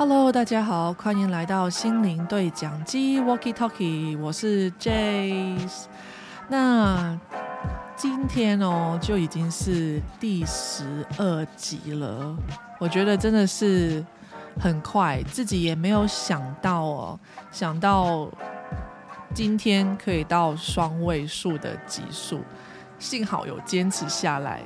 Hello，大家好，欢迎来到心灵对讲机 Walkie Talkie，我是 Jace。那今天哦，就已经是第十二集了，我觉得真的是很快，自己也没有想到哦，想到今天可以到双位数的集数，幸好有坚持下来。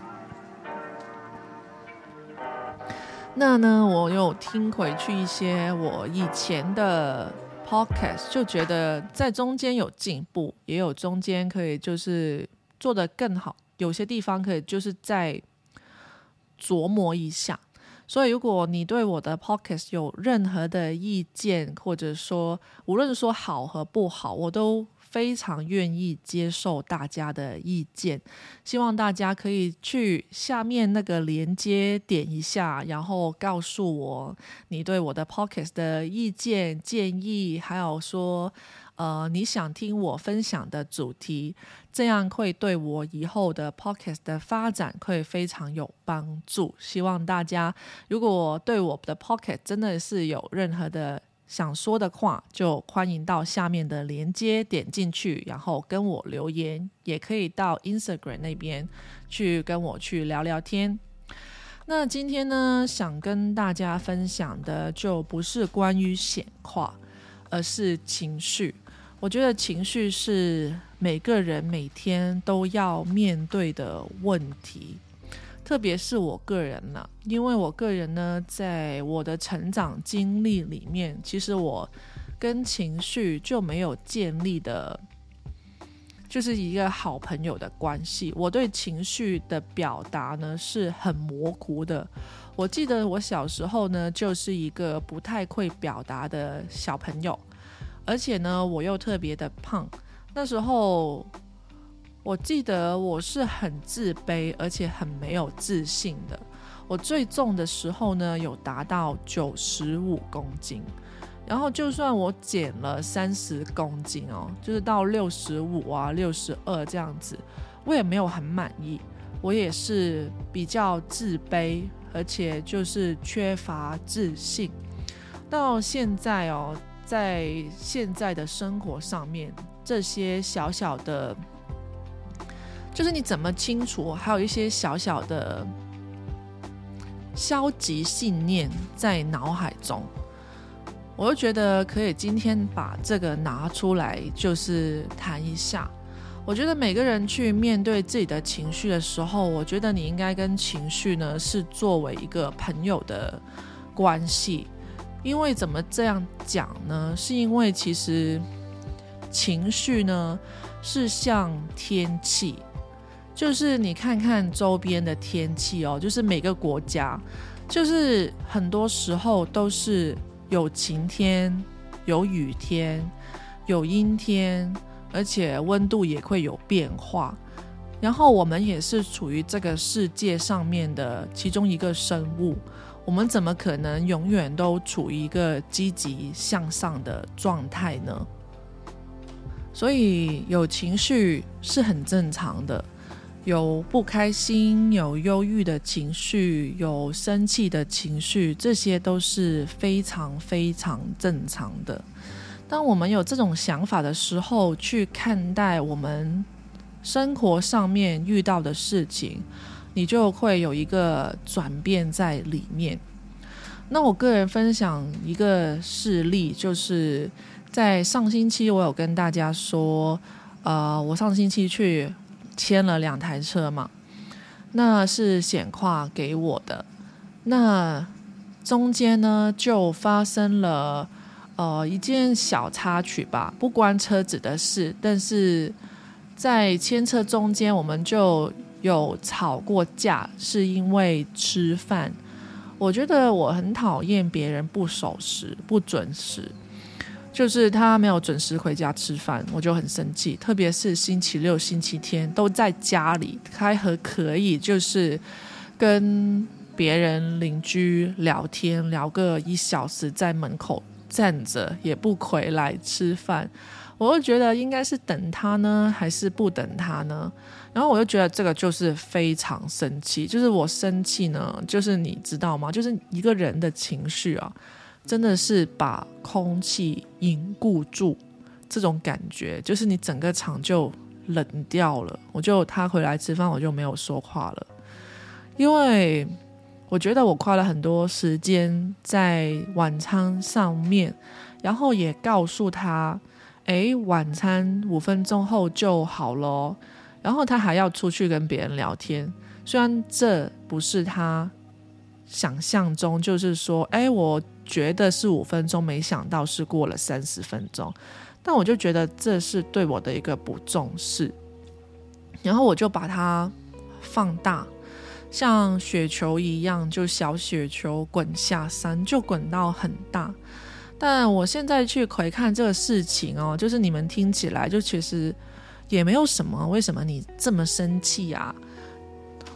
那呢，我有听回去一些我以前的 podcast，就觉得在中间有进步，也有中间可以就是做得更好，有些地方可以就是再琢磨一下。所以，如果你对我的 podcast 有任何的意见，或者说无论说好和不好，我都。非常愿意接受大家的意见，希望大家可以去下面那个连接点一下，然后告诉我你对我的 podcast 的意见建议，还有说呃你想听我分享的主题，这样会对我以后的 podcast 的发展会非常有帮助。希望大家如果对我的 podcast 真的是有任何的。想说的话，就欢迎到下面的连接点进去，然后跟我留言，也可以到 Instagram 那边去跟我去聊聊天。那今天呢，想跟大家分享的就不是关于显化，而是情绪。我觉得情绪是每个人每天都要面对的问题。特别是我个人呢，因为我个人呢，在我的成长经历里面，其实我跟情绪就没有建立的，就是一个好朋友的关系。我对情绪的表达呢是很模糊的。我记得我小时候呢，就是一个不太会表达的小朋友，而且呢，我又特别的胖，那时候。我记得我是很自卑，而且很没有自信的。我最重的时候呢，有达到九十五公斤。然后就算我减了三十公斤哦，就是到六十五啊、六十二这样子，我也没有很满意。我也是比较自卑，而且就是缺乏自信。到现在哦，在现在的生活上面，这些小小的。就是你怎么清楚，还有一些小小的消极信念在脑海中，我就觉得可以今天把这个拿出来，就是谈一下。我觉得每个人去面对自己的情绪的时候，我觉得你应该跟情绪呢是作为一个朋友的关系，因为怎么这样讲呢？是因为其实情绪呢是像天气。就是你看看周边的天气哦，就是每个国家，就是很多时候都是有晴天、有雨天、有阴天，而且温度也会有变化。然后我们也是处于这个世界上面的其中一个生物，我们怎么可能永远都处于一个积极向上的状态呢？所以有情绪是很正常的。有不开心、有忧郁的情绪、有生气的情绪，这些都是非常非常正常的。当我们有这种想法的时候，去看待我们生活上面遇到的事情，你就会有一个转变在里面。那我个人分享一个事例，就是在上星期我有跟大家说，呃，我上星期去。签了两台车嘛，那是显跨给我的。那中间呢，就发生了呃一件小插曲吧，不关车子的事。但是在牵车中间，我们就有吵过架，是因为吃饭。我觉得我很讨厌别人不守时、不准时。就是他没有准时回家吃饭，我就很生气。特别是星期六、星期天都在家里开和可以，就是跟别人邻居聊天，聊个一小时，在门口站着也不回来吃饭。我就觉得应该是等他呢，还是不等他呢？然后我就觉得这个就是非常生气。就是我生气呢，就是你知道吗？就是一个人的情绪啊。真的是把空气凝固住，这种感觉就是你整个场就冷掉了。我就他回来吃饭，我就没有说话了，因为我觉得我花了很多时间在晚餐上面，然后也告诉他，诶，晚餐五分钟后就好了，然后他还要出去跟别人聊天，虽然这不是他想象中，就是说，诶，我。觉得是五分钟，没想到是过了三十分钟，但我就觉得这是对我的一个不重视，然后我就把它放大，像雪球一样，就小雪球滚下山，就滚到很大。但我现在去回看这个事情哦，就是你们听起来就其实也没有什么，为什么你这么生气啊？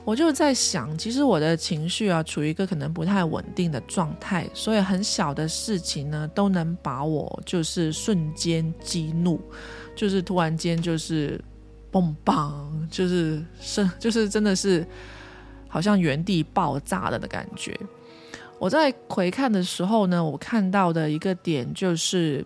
我就在想，其实我的情绪啊，处于一个可能不太稳定的状态，所以很小的事情呢，都能把我就是瞬间激怒，就是突然间就是嘣嘣，就是是就是真的是好像原地爆炸了的感觉。我在回看的时候呢，我看到的一个点就是，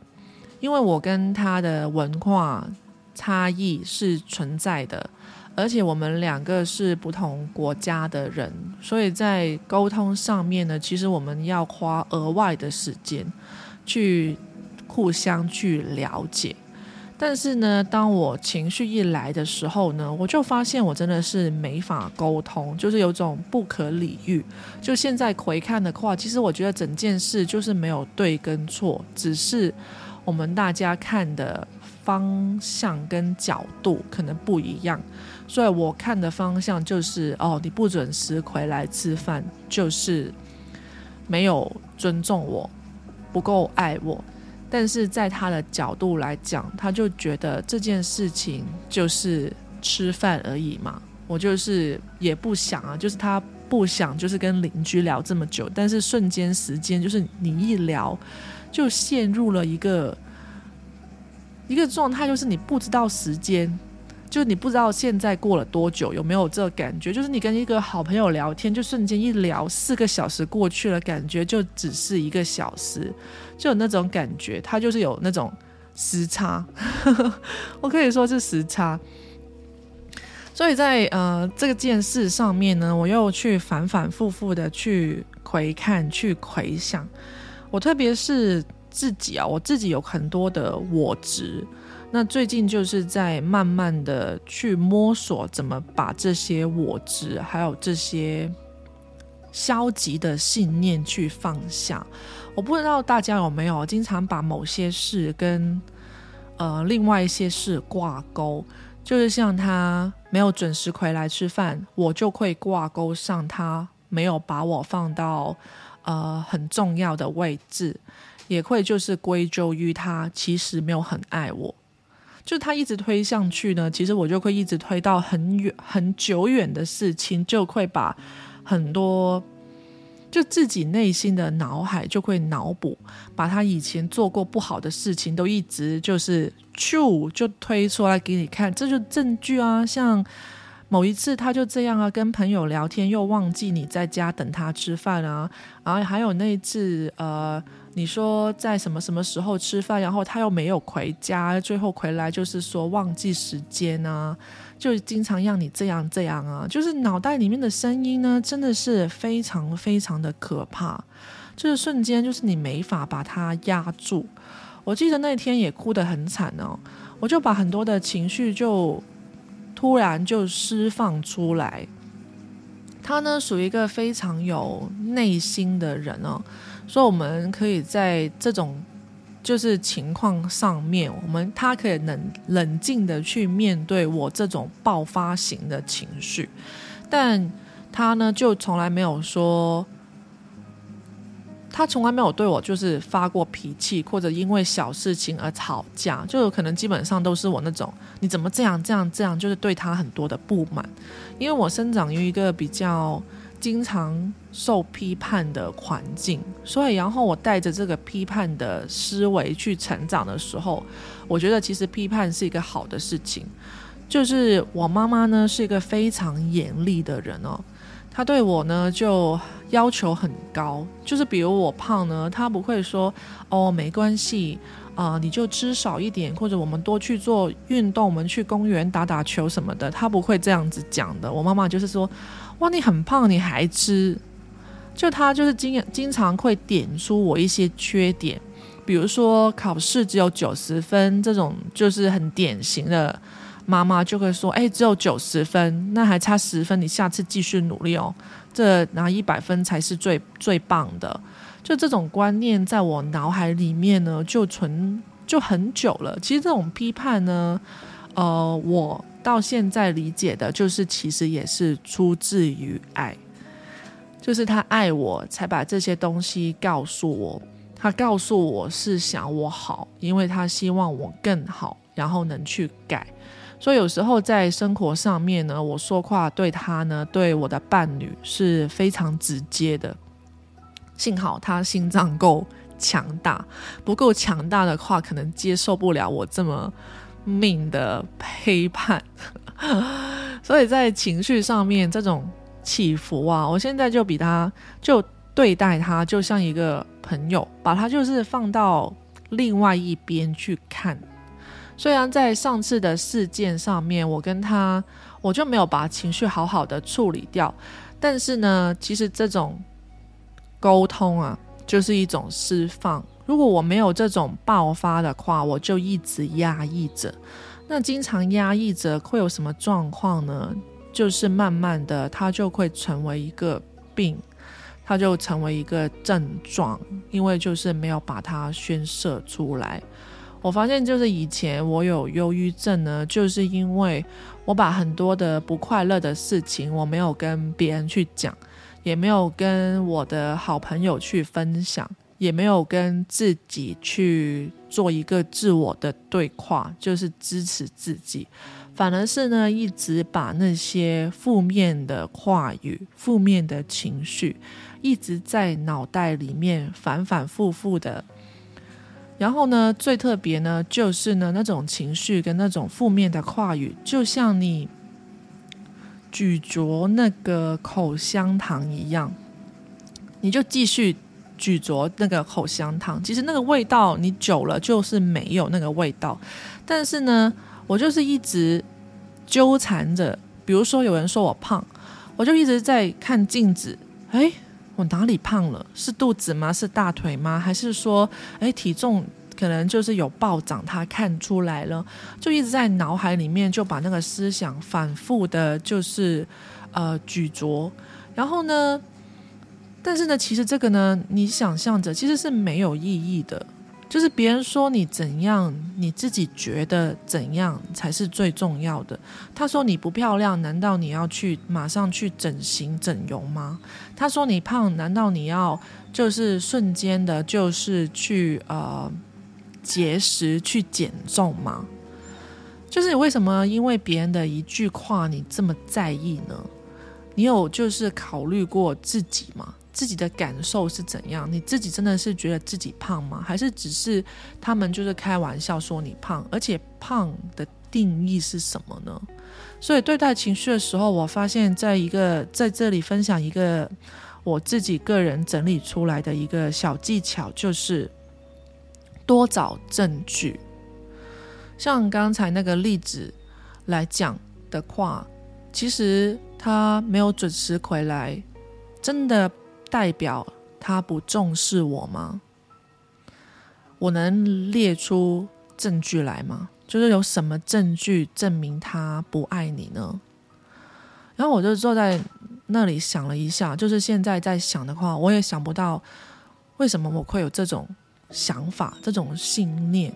因为我跟他的文化差异是存在的。而且我们两个是不同国家的人，所以在沟通上面呢，其实我们要花额外的时间去互相去了解。但是呢，当我情绪一来的时候呢，我就发现我真的是没法沟通，就是有种不可理喻。就现在回看的话，其实我觉得整件事就是没有对跟错，只是我们大家看的方向跟角度可能不一样。所以我看的方向就是，哦，你不准时回来吃饭，就是没有尊重我，不够爱我。但是在他的角度来讲，他就觉得这件事情就是吃饭而已嘛。我就是也不想啊，就是他不想，就是跟邻居聊这么久。但是瞬间时间，就是你一聊，就陷入了一个一个状态，就是你不知道时间。就你不知道现在过了多久，有没有这感觉？就是你跟一个好朋友聊天，就瞬间一聊四个小时过去了，感觉就只是一个小时，就有那种感觉。它就是有那种时差，我可以说是时差。所以在呃这个件事上面呢，我又去反反复复的去回看、去回想。我特别是自己啊，我自己有很多的我执。那最近就是在慢慢的去摸索怎么把这些我执，还有这些消极的信念去放下。我不知道大家有没有经常把某些事跟呃另外一些事挂钩，就是像他没有准时回来吃饭，我就会挂钩上他没有把我放到呃很重要的位置，也会就是归咎于他其实没有很爱我。就他一直推上去呢，其实我就会一直推到很远、很久远的事情，就会把很多就自己内心的脑海就会脑补，把他以前做过不好的事情都一直就是就就推出来给你看，这就证据啊。像某一次他就这样啊，跟朋友聊天又忘记你在家等他吃饭啊，然后还有那一次呃。你说在什么什么时候吃饭，然后他又没有回家，最后回来就是说忘记时间啊，就经常让你这样这样啊，就是脑袋里面的声音呢，真的是非常非常的可怕，就是瞬间就是你没法把它压住。我记得那天也哭得很惨哦，我就把很多的情绪就突然就释放出来。他呢属于一个非常有内心的人哦。所以我们可以在这种就是情况上面，我们他可以冷冷静的去面对我这种爆发型的情绪，但他呢就从来没有说，他从来没有对我就是发过脾气，或者因为小事情而吵架，就有可能基本上都是我那种你怎么这样这样这样，就是对他很多的不满，因为我生长于一个比较。经常受批判的环境，所以然后我带着这个批判的思维去成长的时候，我觉得其实批判是一个好的事情。就是我妈妈呢是一个非常严厉的人哦，她对我呢就要求很高，就是比如我胖呢，她不会说哦没关系啊，你就吃少一点，或者我们多去做运动，我们去公园打打球什么的，他不会这样子讲的。我妈妈就是说，哇，你很胖，你还吃，就他就是经经常会点出我一些缺点。比如说考试只有九十分这种，就是很典型的，妈妈就会说：“哎，只有九十分，那还差十分，你下次继续努力哦，这拿一百分才是最最棒的。”就这种观念在我脑海里面呢，就存就很久了。其实这种批判呢，呃，我到现在理解的就是，其实也是出自于爱，就是他爱我才把这些东西告诉我。他告诉我是想我好，因为他希望我更好，然后能去改。所以有时候在生活上面呢，我说话对他呢，对我的伴侣是非常直接的。幸好他心脏够强大，不够强大的话，可能接受不了我这么命的批判。所以在情绪上面这种起伏啊，我现在就比他就。对待他就像一个朋友，把他就是放到另外一边去看。虽然在上次的事件上面，我跟他我就没有把情绪好好的处理掉，但是呢，其实这种沟通啊，就是一种释放。如果我没有这种爆发的话，我就一直压抑着。那经常压抑着会有什么状况呢？就是慢慢的，它就会成为一个病。它就成为一个症状，因为就是没有把它宣射出来。我发现就是以前我有忧郁症呢，就是因为我把很多的不快乐的事情，我没有跟别人去讲，也没有跟我的好朋友去分享，也没有跟自己去做一个自我的对话，就是支持自己。反而是呢，一直把那些负面的话语、负面的情绪。一直在脑袋里面反反复复的，然后呢，最特别呢，就是呢，那种情绪跟那种负面的话语，就像你咀嚼那个口香糖一样，你就继续咀嚼那个口香糖。其实那个味道你久了就是没有那个味道，但是呢，我就是一直纠缠着。比如说有人说我胖，我就一直在看镜子，哎。我哪里胖了？是肚子吗？是大腿吗？还是说，哎，体重可能就是有暴涨，他看出来了，就一直在脑海里面就把那个思想反复的，就是呃咀嚼，然后呢，但是呢，其实这个呢，你想象着其实是没有意义的。就是别人说你怎样，你自己觉得怎样才是最重要的。他说你不漂亮，难道你要去马上去整形整容吗？他说你胖，难道你要就是瞬间的，就是去呃节食去减重吗？就是你为什么因为别人的一句话你这么在意呢？你有就是考虑过自己吗？自己的感受是怎样？你自己真的是觉得自己胖吗？还是只是他们就是开玩笑说你胖？而且胖的定义是什么呢？所以对待情绪的时候，我发现在一个在这里分享一个我自己个人整理出来的一个小技巧，就是多找证据。像刚才那个例子来讲的话，其实他没有准时回来，真的。代表他不重视我吗？我能列出证据来吗？就是有什么证据证明他不爱你呢？然后我就坐在那里想了一下，就是现在在想的话，我也想不到为什么我会有这种想法、这种信念。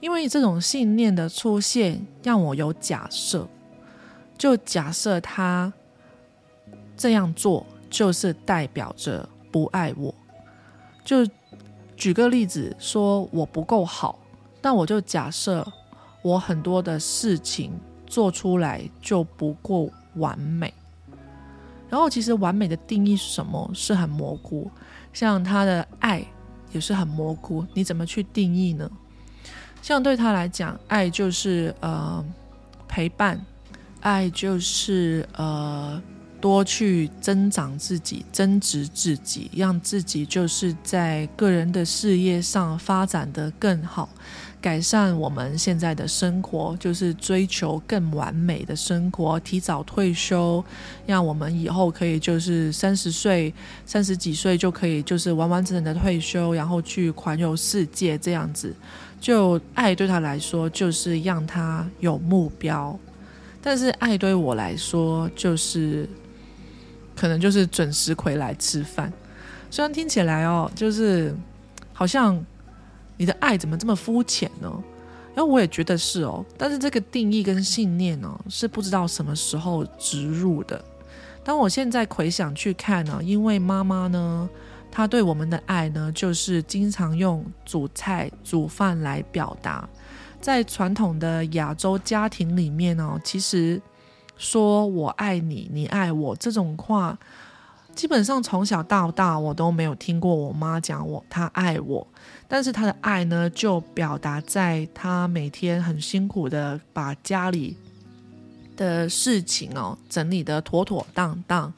因为这种信念的出现，让我有假设，就假设他这样做。就是代表着不爱我。就举个例子说，我不够好，那我就假设我很多的事情做出来就不够完美。然后，其实完美的定义是什么？是很模糊。像他的爱也是很模糊，你怎么去定义呢？像对他来讲，爱就是呃陪伴，爱就是呃。多去增长自己、增值自己，让自己就是在个人的事业上发展的更好，改善我们现在的生活，就是追求更完美的生活，提早退休，让我们以后可以就是三十岁、三十几岁就可以就是完完整整的退休，然后去环游世界这样子。就爱对他来说，就是让他有目标。但是爱对我来说，就是可能就是准时回来吃饭。虽然听起来哦，就是好像你的爱怎么这么肤浅呢？然后我也觉得是哦，但是这个定义跟信念呢，是不知道什么时候植入的。当我现在回想去看呢，因为妈妈呢，她对我们的爱呢，就是经常用煮菜、煮饭来表达。在传统的亚洲家庭里面哦，其实说我爱你，你爱我这种话，基本上从小到大我都没有听过我妈讲我她爱我。但是她的爱呢，就表达在她每天很辛苦的把家里的事情哦整理的妥妥当当，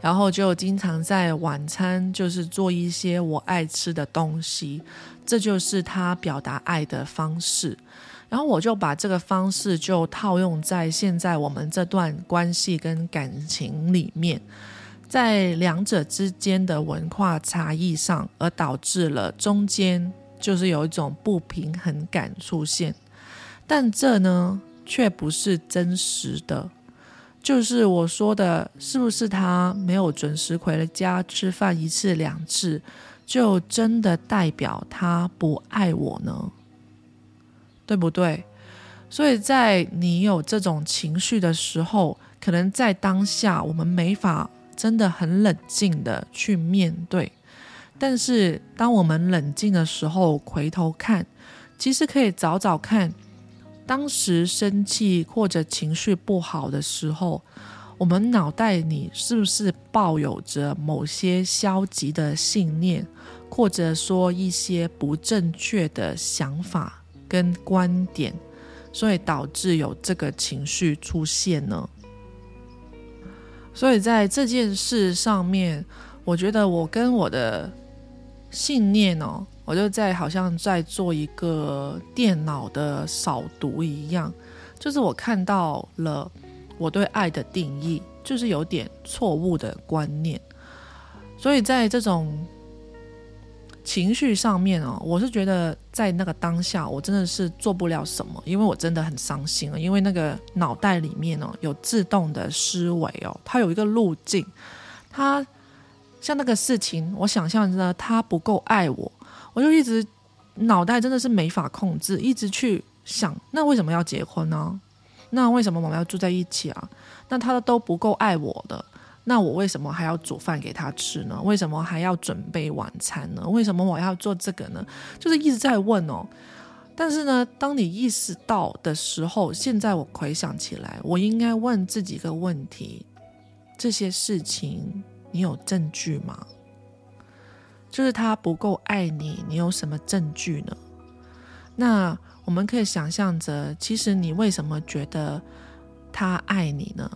然后就经常在晚餐就是做一些我爱吃的东西，这就是她表达爱的方式。然后我就把这个方式就套用在现在我们这段关系跟感情里面，在两者之间的文化差异上，而导致了中间就是有一种不平衡感出现。但这呢，却不是真实的。就是我说的，是不是他没有准时回了家吃饭一次两次，就真的代表他不爱我呢？对不对？所以在你有这种情绪的时候，可能在当下我们没法真的很冷静的去面对。但是当我们冷静的时候，回头看，其实可以找找看，当时生气或者情绪不好的时候，我们脑袋里是不是抱有着某些消极的信念，或者说一些不正确的想法？跟观点，所以导致有这个情绪出现呢。所以在这件事上面，我觉得我跟我的信念哦，我就在好像在做一个电脑的扫读一样，就是我看到了我对爱的定义，就是有点错误的观念。所以在这种。情绪上面哦，我是觉得在那个当下，我真的是做不了什么，因为我真的很伤心啊。因为那个脑袋里面哦，有自动的思维哦，它有一个路径，它像那个事情，我想象着他不够爱我，我就一直脑袋真的是没法控制，一直去想，那为什么要结婚呢？那为什么我们要住在一起啊？那他都不够爱我的。那我为什么还要煮饭给他吃呢？为什么还要准备晚餐呢？为什么我要做这个呢？就是一直在问哦。但是呢，当你意识到的时候，现在我回想起来，我应该问自己一个问题：这些事情你有证据吗？就是他不够爱你，你有什么证据呢？那我们可以想象着，其实你为什么觉得他爱你呢？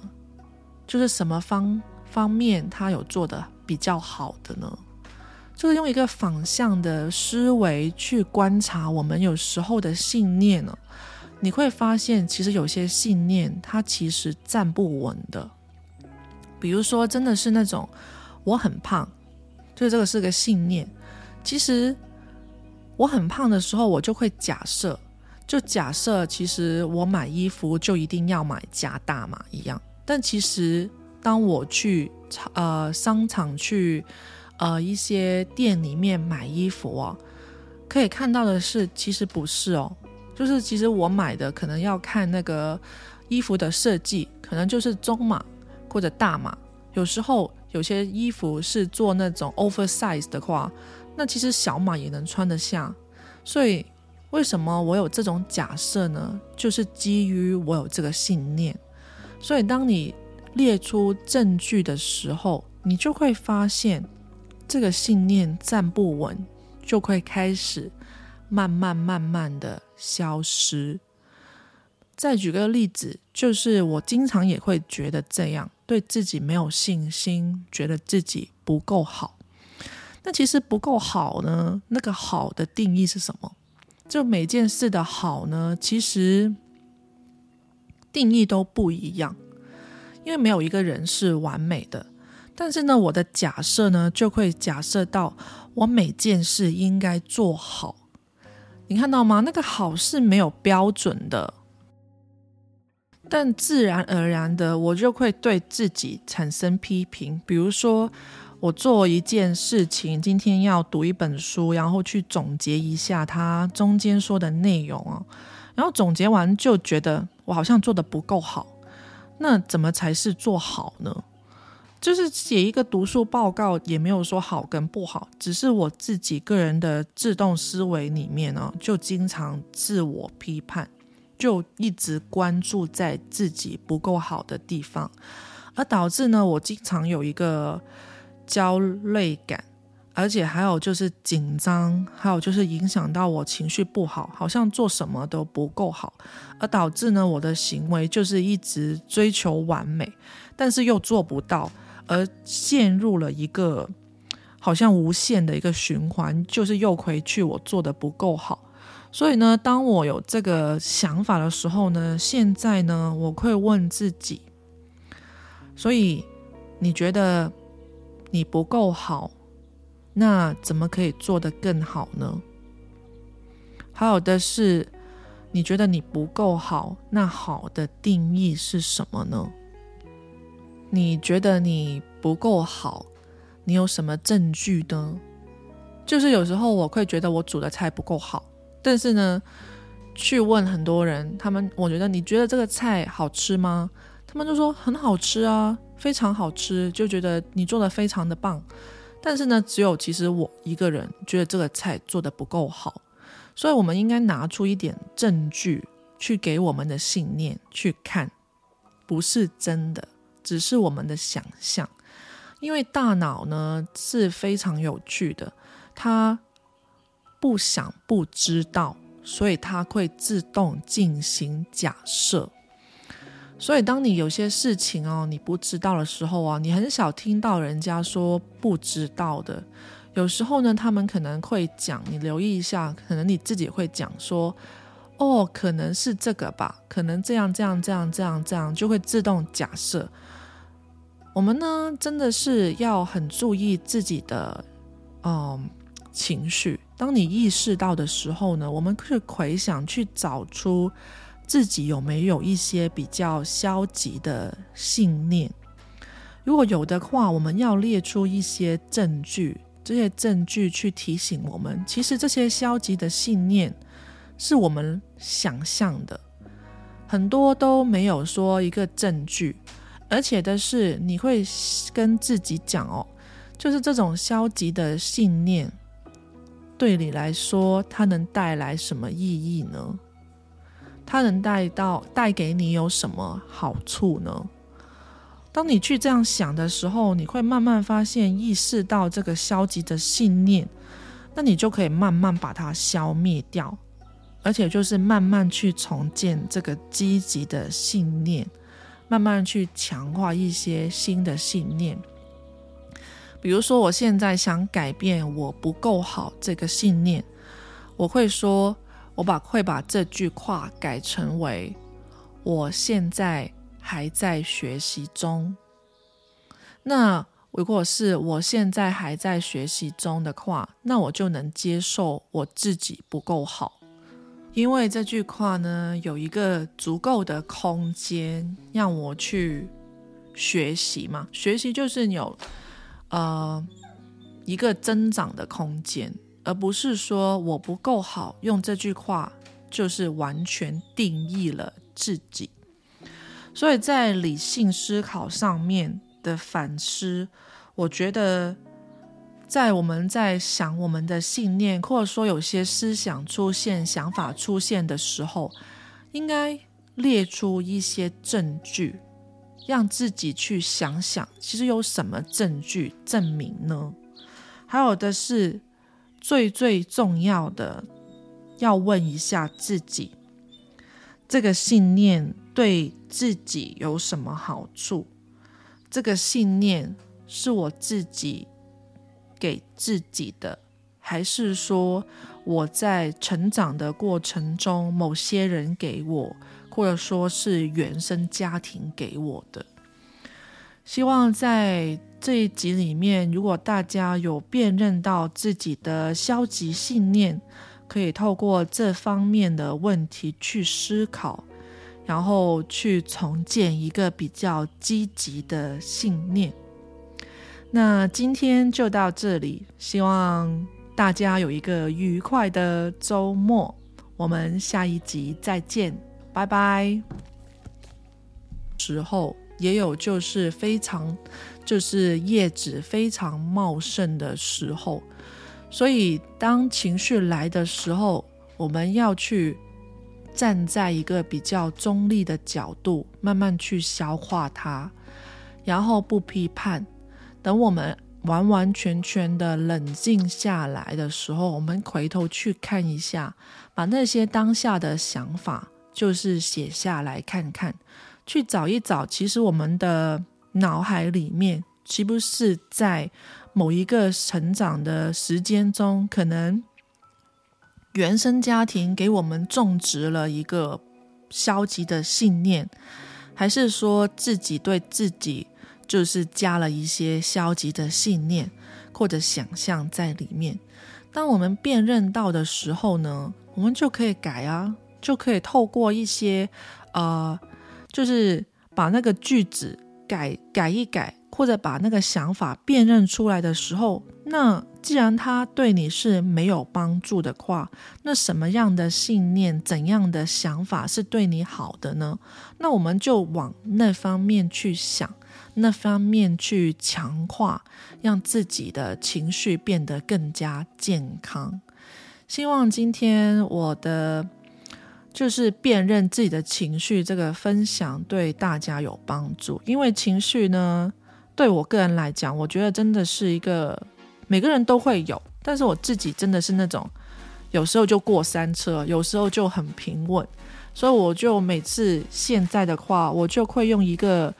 就是什么方？方面他有做的比较好的呢？就是用一个反向的思维去观察我们有时候的信念呢，你会发现其实有些信念它其实站不稳的。比如说，真的是那种我很胖，就这个是个信念。其实我很胖的时候，我就会假设，就假设其实我买衣服就一定要买加大码一样，但其实。当我去呃商场去呃一些店里面买衣服哦，可以看到的是，其实不是哦，就是其实我买的可能要看那个衣服的设计，可能就是中码或者大码。有时候有些衣服是做那种 oversize 的话，那其实小码也能穿得下。所以为什么我有这种假设呢？就是基于我有这个信念。所以当你列出证据的时候，你就会发现这个信念站不稳，就会开始慢慢慢慢的消失。再举个例子，就是我经常也会觉得这样，对自己没有信心，觉得自己不够好。那其实不够好呢？那个好的定义是什么？就每件事的好呢，其实定义都不一样，因为没有一个人是完美的。但是呢，我的假设呢，就会假设到我每件事应该做好。你看到吗？那个好是没有标准的，但自然而然的，我就会对自己产生批评。比如说，我做一件事情，今天要读一本书，然后去总结一下它中间说的内容啊，然后总结完就觉得我好像做的不够好。那怎么才是做好呢？就是写一个读书报告，也没有说好跟不好，只是我自己个人的自动思维里面呢，就经常自我批判，就一直关注在自己不够好的地方，而导致呢，我经常有一个焦虑感，而且还有就是紧张，还有就是影响到我情绪不好，好像做什么都不够好，而导致呢，我的行为就是一直追求完美，但是又做不到。而陷入了一个好像无限的一个循环，就是又回去我做的不够好。所以呢，当我有这个想法的时候呢，现在呢，我会问自己：，所以你觉得你不够好，那怎么可以做得更好呢？还有的是，你觉得你不够好，那好的定义是什么呢？你觉得你不够好，你有什么证据呢？就是有时候我会觉得我煮的菜不够好，但是呢，去问很多人，他们我觉得你觉得这个菜好吃吗？他们就说很好吃啊，非常好吃，就觉得你做的非常的棒。但是呢，只有其实我一个人觉得这个菜做的不够好，所以我们应该拿出一点证据去给我们的信念去看，不是真的。只是我们的想象，因为大脑呢是非常有趣的，它不想不知道，所以它会自动进行假设。所以当你有些事情哦你不知道的时候啊，你很少听到人家说不知道的。有时候呢，他们可能会讲，你留意一下，可能你自己会讲说，哦，可能是这个吧，可能这样这样这样这样这样，就会自动假设。我们呢，真的是要很注意自己的，嗯，情绪。当你意识到的时候呢，我们去回想，去找出自己有没有一些比较消极的信念。如果有的话，我们要列出一些证据，这些证据去提醒我们，其实这些消极的信念是我们想象的，很多都没有说一个证据。而且的是，你会跟自己讲哦，就是这种消极的信念，对你来说，它能带来什么意义呢？它能带到带给你有什么好处呢？当你去这样想的时候，你会慢慢发现，意识到这个消极的信念，那你就可以慢慢把它消灭掉，而且就是慢慢去重建这个积极的信念。慢慢去强化一些新的信念，比如说，我现在想改变我不够好这个信念，我会说，我把会把这句话改成为我现在还在学习中。那如果是我现在还在学习中的话，那我就能接受我自己不够好。因为这句话呢，有一个足够的空间让我去学习嘛。学习就是有呃一个增长的空间，而不是说我不够好，用这句话就是完全定义了自己。所以在理性思考上面的反思，我觉得。在我们在想我们的信念，或者说有些思想出现、想法出现的时候，应该列出一些证据，让自己去想想，其实有什么证据证明呢？还有的是最最重要的，要问一下自己，这个信念对自己有什么好处？这个信念是我自己给自己的，还是说我在成长的过程中某些人给我，或者说是原生家庭给我的？希望在这一集里面，如果大家有辨认到自己的消极信念，可以透过这方面的问题去思考。然后去重建一个比较积极的信念。那今天就到这里，希望大家有一个愉快的周末。我们下一集再见，拜拜。时候也有就是非常就是叶子非常茂盛的时候，所以当情绪来的时候，我们要去。站在一个比较中立的角度，慢慢去消化它，然后不批判。等我们完完全全的冷静下来的时候，我们回头去看一下，把那些当下的想法，就是写下来看看，去找一找，其实我们的脑海里面，是不是在某一个成长的时间中，可能。原生家庭给我们种植了一个消极的信念，还是说自己对自己就是加了一些消极的信念或者想象在里面？当我们辨认到的时候呢，我们就可以改啊，就可以透过一些呃，就是把那个句子改改一改，或者把那个想法辨认出来的时候，那。既然他对你是没有帮助的话，那什么样的信念、怎样的想法是对你好的呢？那我们就往那方面去想，那方面去强化，让自己的情绪变得更加健康。希望今天我的就是辨认自己的情绪这个分享对大家有帮助，因为情绪呢，对我个人来讲，我觉得真的是一个。每个人都会有，但是我自己真的是那种，有时候就过山车，有时候就很平稳，所以我就每次现在的话，我就会用一个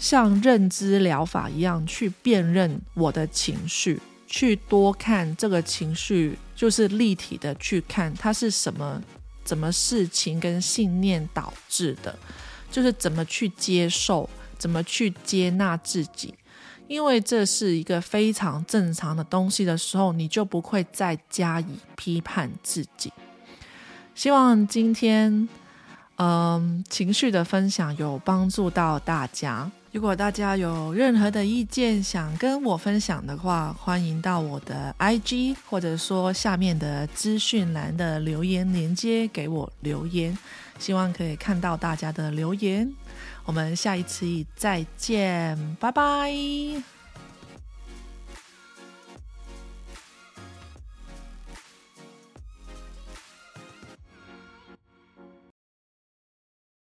像认知疗法一样去辨认我的情绪，去多看这个情绪，就是立体的去看它是什么、怎么事情跟信念导致的，就是怎么去接受、怎么去接纳自己。因为这是一个非常正常的东西的时候，你就不会再加以批判自己。希望今天，嗯，情绪的分享有帮助到大家。如果大家有任何的意见想跟我分享的话，欢迎到我的 IG 或者说下面的资讯栏的留言连接给我留言。希望可以看到大家的留言。我们下一期再见，拜拜。